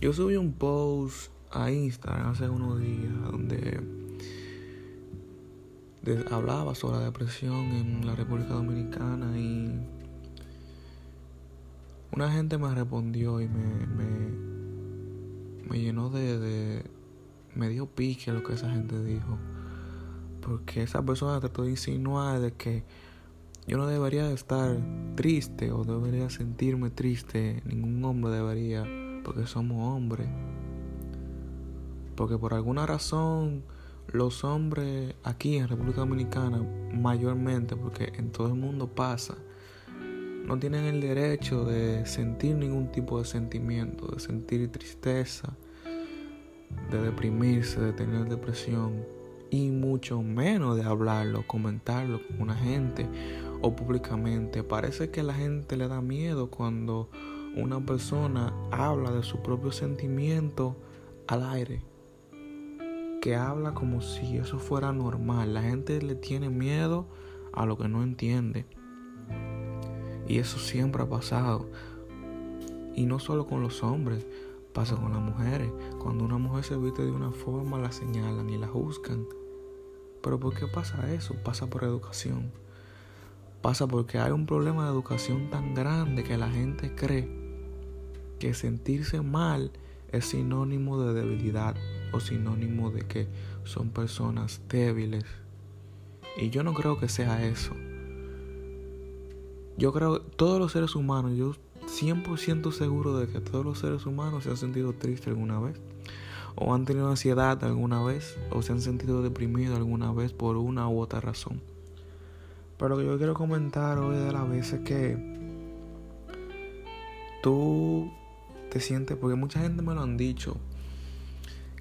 Yo subí un post a Instagram hace unos días donde hablaba sobre la depresión en la República Dominicana y una gente me respondió y me, me, llenó de, de, me dio pique lo que esa gente dijo. Porque esa persona trató de insinuar de que yo no debería estar triste o debería sentirme triste, ningún hombre debería, porque somos hombres. Porque por alguna razón los hombres aquí en República Dominicana, mayormente, porque en todo el mundo pasa, no tienen el derecho de sentir ningún tipo de sentimiento, de sentir tristeza, de deprimirse, de tener depresión y mucho menos de hablarlo, comentarlo con una gente o públicamente. Parece que la gente le da miedo cuando una persona habla de su propio sentimiento al aire. Que habla como si eso fuera normal. La gente le tiene miedo a lo que no entiende. Y eso siempre ha pasado. Y no solo con los hombres, pasa con las mujeres. Cuando una mujer se viste de una forma, la señalan y la juzgan. Pero ¿por qué pasa eso? Pasa por educación. Pasa porque hay un problema de educación tan grande que la gente cree que sentirse mal es sinónimo de debilidad o sinónimo de que son personas débiles. Y yo no creo que sea eso. Yo creo que todos los seres humanos, yo 100% seguro de que todos los seres humanos se han sentido tristes alguna vez o han tenido ansiedad alguna vez o se han sentido deprimidos alguna vez por una u otra razón. Pero lo que yo quiero comentar hoy de la vez es que tú te sientes, porque mucha gente me lo han dicho,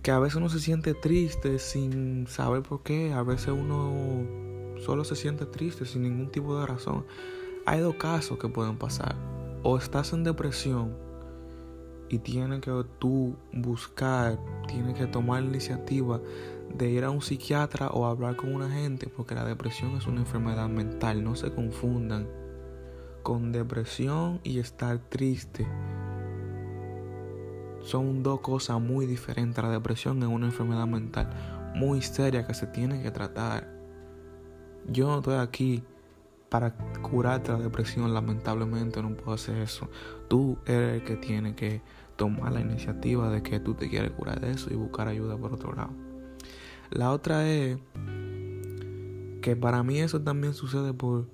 que a veces uno se siente triste sin saber por qué, a veces uno solo se siente triste sin ningún tipo de razón. Hay dos casos que pueden pasar. O estás en depresión y tienes que tú buscar, tienes que tomar iniciativa de ir a un psiquiatra o hablar con una gente, porque la depresión es una enfermedad mental, no se confundan con depresión y estar triste. Son dos cosas muy diferentes. La depresión es una enfermedad mental muy seria que se tiene que tratar. Yo no estoy aquí para curarte la depresión, lamentablemente no puedo hacer eso. Tú eres el que tiene que tomar la iniciativa de que tú te quieres curar de eso y buscar ayuda por otro lado. La otra es que para mí eso también sucede por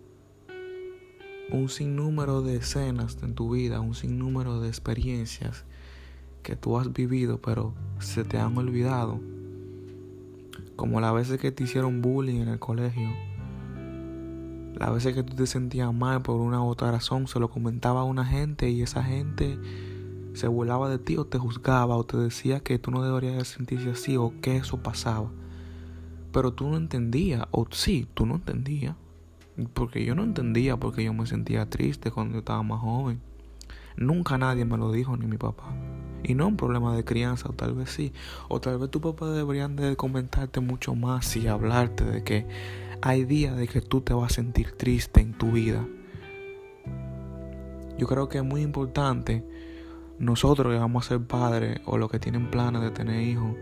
un sinnúmero de escenas en tu vida, un sinnúmero de experiencias que tú has vivido pero se te han olvidado. Como las veces que te hicieron bullying en el colegio las veces que tú te sentías mal por una u otra razón, se lo comentaba a una gente y esa gente se burlaba de ti o te juzgaba o te decía que tú no deberías sentirse así o que eso pasaba. Pero tú no entendías, o sí, tú no entendías. Porque yo no entendía porque yo me sentía triste cuando estaba más joven. Nunca nadie me lo dijo, ni mi papá. Y no un problema de crianza, o tal vez sí. O tal vez tu papá deberían de comentarte mucho más y hablarte de que hay días de que tú te vas a sentir triste en tu vida. Yo creo que es muy importante nosotros que vamos a ser padres o los que tienen planes de tener hijos.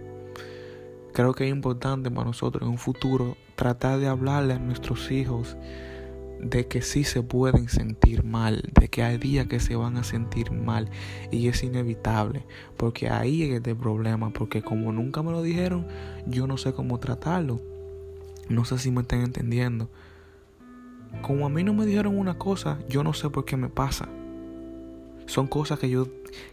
Creo que es importante para nosotros en un futuro tratar de hablarle a nuestros hijos de que sí se pueden sentir mal, de que hay días que se van a sentir mal y es inevitable, porque ahí es el problema, porque como nunca me lo dijeron, yo no sé cómo tratarlo. No sé si me están entendiendo. Como a mí no me dijeron una cosa, yo no sé por qué me pasa. Son cosas que yo,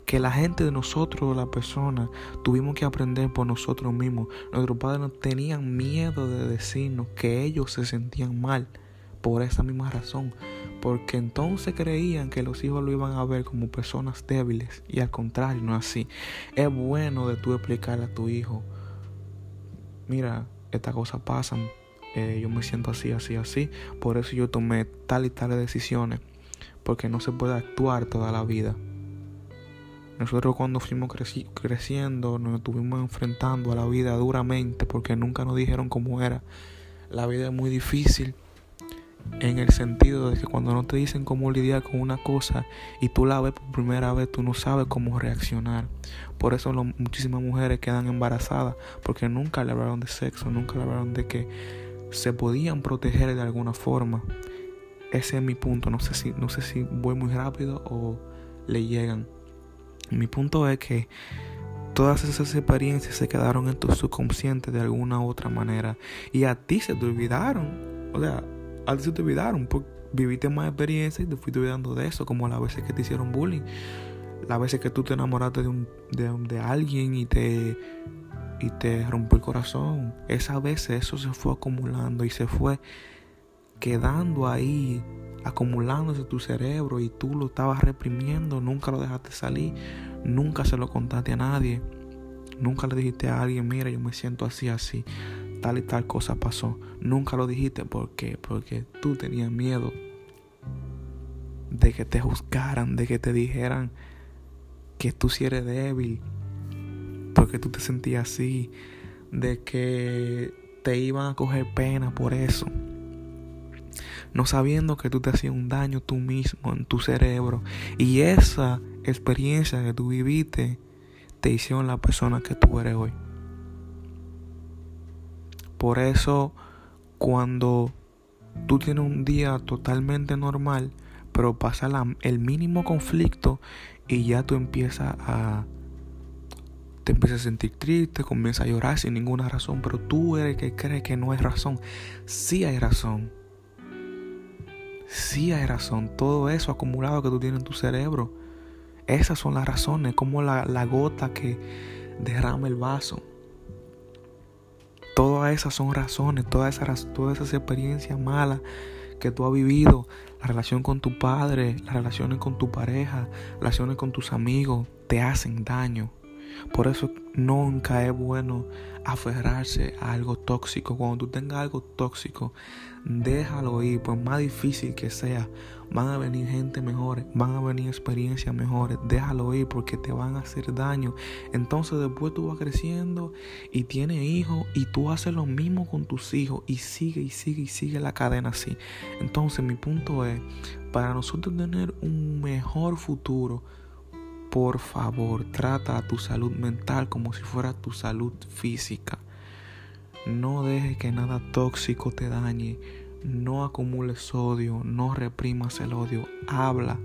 que la gente de nosotros, la persona, tuvimos que aprender por nosotros mismos. Nuestros padres no tenían miedo de decirnos que ellos se sentían mal por esa misma razón. Porque entonces creían que los hijos lo iban a ver como personas débiles. Y al contrario, no es así. Es bueno de tú explicarle a tu hijo, mira, estas cosas pasan, eh, yo me siento así, así, así. Por eso yo tomé tal y tales decisiones. Porque no se puede actuar toda la vida. Nosotros cuando fuimos creciendo nos estuvimos enfrentando a la vida duramente porque nunca nos dijeron cómo era. La vida es muy difícil en el sentido de que cuando no te dicen cómo lidiar con una cosa y tú la ves por primera vez, tú no sabes cómo reaccionar. Por eso muchísimas mujeres quedan embarazadas, porque nunca le hablaron de sexo, nunca le hablaron de que se podían proteger de alguna forma. Ese es mi punto. No sé si, no sé si voy muy rápido o le llegan. Mi punto es que todas esas experiencias se quedaron en tu subconsciente de alguna u otra manera. Y a ti se te olvidaron. O sea, a ti se te olvidaron. Viviste más experiencias y te fuiste olvidando de eso. Como las veces que te hicieron bullying. Las veces que tú te enamoraste de, un, de alguien y te y te rompió el corazón. Esas veces eso se fue acumulando y se fue quedando ahí, acumulándose tu cerebro y tú lo estabas reprimiendo, nunca lo dejaste salir, nunca se lo contaste a nadie, nunca le dijiste a alguien, mira, yo me siento así, así, tal y tal cosa pasó. Nunca lo dijiste porque porque tú tenías miedo de que te juzgaran, de que te dijeran que tú si eres débil, porque tú te sentías así, de que te iban a coger pena por eso. No sabiendo que tú te hacías un daño tú mismo en tu cerebro. Y esa experiencia que tú viviste te hicieron la persona que tú eres hoy. Por eso, cuando tú tienes un día totalmente normal, pero pasa el mínimo conflicto y ya tú empiezas a te empiezas a sentir triste, comienzas a llorar sin ninguna razón, pero tú eres el que cree que no hay razón. Sí hay razón. Sí hay razón. Todo eso acumulado que tú tienes en tu cerebro. Esas son las razones, como la, gota que derrama el vaso. Todas esas son razones, todas esas, todas esas experiencias malas que tú has vivido, la relación con tu padre, las relaciones con tu pareja, las relaciones con tus amigos, te hacen daño. Por eso nunca es bueno aferrarse a algo tóxico. Cuando tú tengas algo tóxico, déjalo ir, por más difícil que sea. Van a venir gente mejor, van a venir experiencias mejores. Déjalo ir porque te van a hacer daño. Entonces después tú vas creciendo y tienes hijos y tú haces lo mismo con tus hijos y sigue y sigue y sigue la cadena así. Entonces mi punto es, para nosotros tener un mejor futuro, por favor, trata a tu salud mental como si fuera tu salud física. No dejes que nada tóxico te dañe. No acumules odio. No reprimas el odio. Habla.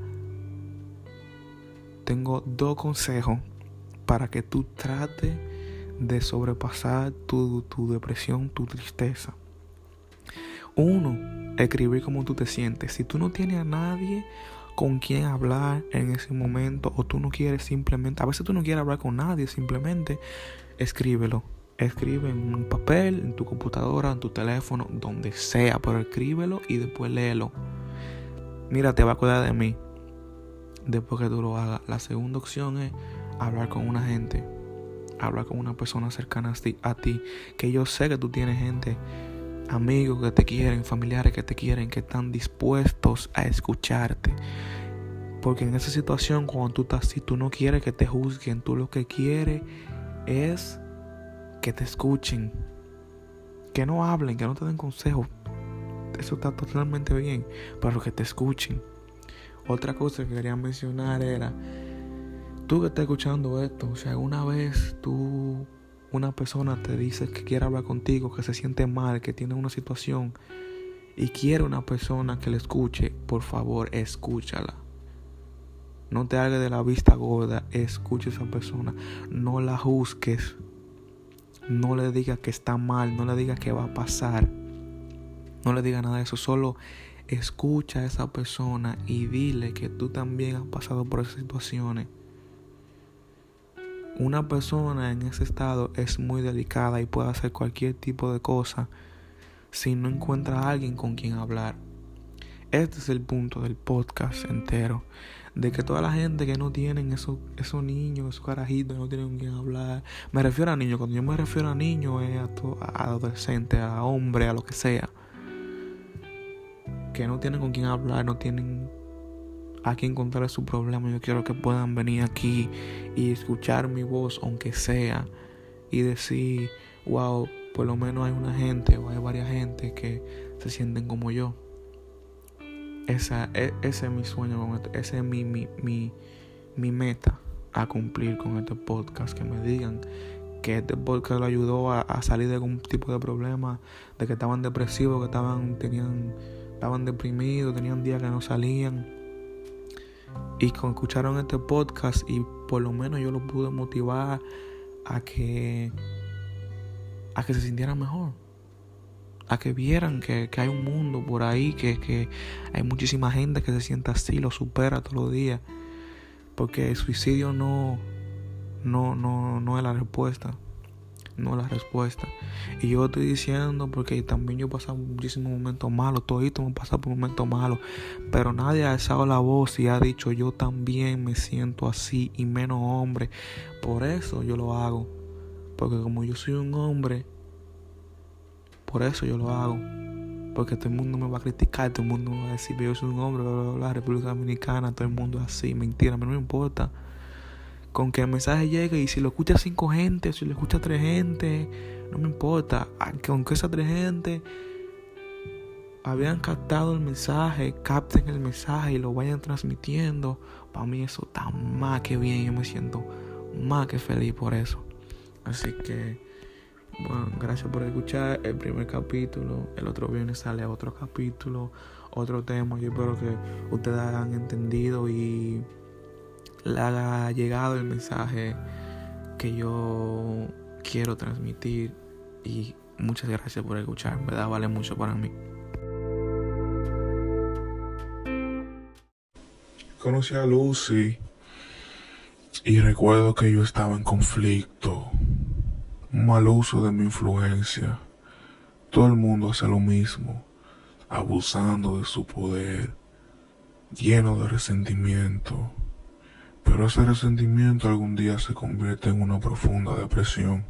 Tengo dos consejos para que tú trates de sobrepasar tu, tu depresión, tu tristeza. Uno, escribir cómo tú te sientes. Si tú no tienes a nadie con quién hablar en ese momento o tú no quieres simplemente, a veces tú no quieres hablar con nadie, simplemente escríbelo. Escribe en un papel, en tu computadora, en tu teléfono, donde sea, pero escríbelo y después léelo. Mira, te va a acordar de mí después que tú lo hagas. La segunda opción es hablar con una gente, hablar con una persona cercana a ti, que yo sé que tú tienes gente amigos que te quieren, familiares que te quieren, que están dispuestos a escucharte. Porque en esa situación, cuando tú estás así, tú no quieres que te juzguen, tú lo que quieres es que te escuchen, que no hablen, que no te den consejos. Eso está totalmente bien, pero que te escuchen. Otra cosa que quería mencionar era, tú que estás escuchando esto, o sea, alguna vez tú una persona te dice que quiere hablar contigo, que se siente mal, que tiene una situación y quiere una persona que le escuche, por favor, escúchala. No te hagas de la vista gorda, escucha a esa persona, no la juzgues, no le digas que está mal, no le digas que va a pasar, no le digas nada de eso, solo escucha a esa persona y dile que tú también has pasado por esas situaciones una persona en ese estado es muy delicada y puede hacer cualquier tipo de cosa si no encuentra a alguien con quien hablar. Este es el punto del podcast entero. De que toda la gente que no tienen esos, esos niños, esos carajitos, no tienen con quien hablar. Me refiero a niños. Cuando yo me refiero a niños es a, adolescentes, a hombres, a lo que sea. Que no tienen con quien hablar, no tienen a quien su problema. Yo quiero que puedan venir aquí y escuchar mi voz, aunque sea, y decir, wow, por lo menos hay una gente o hay varias gente que se sienten como yo. Esa, e, ese es mi sueño ese es mi, mi, mi, mi meta a cumplir con este podcast. Que me digan que este podcast lo ayudó a, a, salir de algún tipo de problema, de que estaban depresivos, que estaban, tenían, estaban deprimidos, tenían días que no salían. Y con escucharon este podcast y por lo menos yo los pude motivar a que a que se sintieran mejor a que vieran que, hay un mundo por ahí, que, que, hay muchísima gente que se sienta así, lo supera todos los días. Porque el suicidio no, no, no, no es la respuesta. No la respuesta. Y yo estoy diciendo porque también yo he pasado muchísimos momentos malos, todito hemos pasado por momentos malos, pero nadie ha alzado la voz y ha dicho yo también me siento así y menos hombre. Por eso yo lo hago. Porque como yo soy un hombre, por eso yo lo hago. Porque todo el mundo me va a criticar, todo el mundo me va a decir yo soy un hombre, bla, bla, bla, República Dominicana, todo el mundo es así. Mentira, a mí no me importa. Con que el mensaje llegue y si lo escucha cinco gente, si lo escucha tres gente, no me importa. Aunque esa tres gente habían captado el mensaje, capten el mensaje y lo vayan transmitiendo, para mí eso está más que bien. Yo me siento más que feliz por eso. Así que bueno, gracias por escuchar el primer capítulo. El otro viernes sale otro capítulo, otro tema. Yo espero que ustedes hayan entendido y le haya llegado el mensaje que yo quiero transmitir. Y muchas gracias por escuchar. En verdad vale mucho para mí. Conocí a Lucy y recuerdo que yo estaba en conflicto un mal uso de mi influencia. Todo el mundo hace lo mismo, abusando de su poder, lleno de resentimiento. Pero ese resentimiento algún día se convierte en una profunda depresión.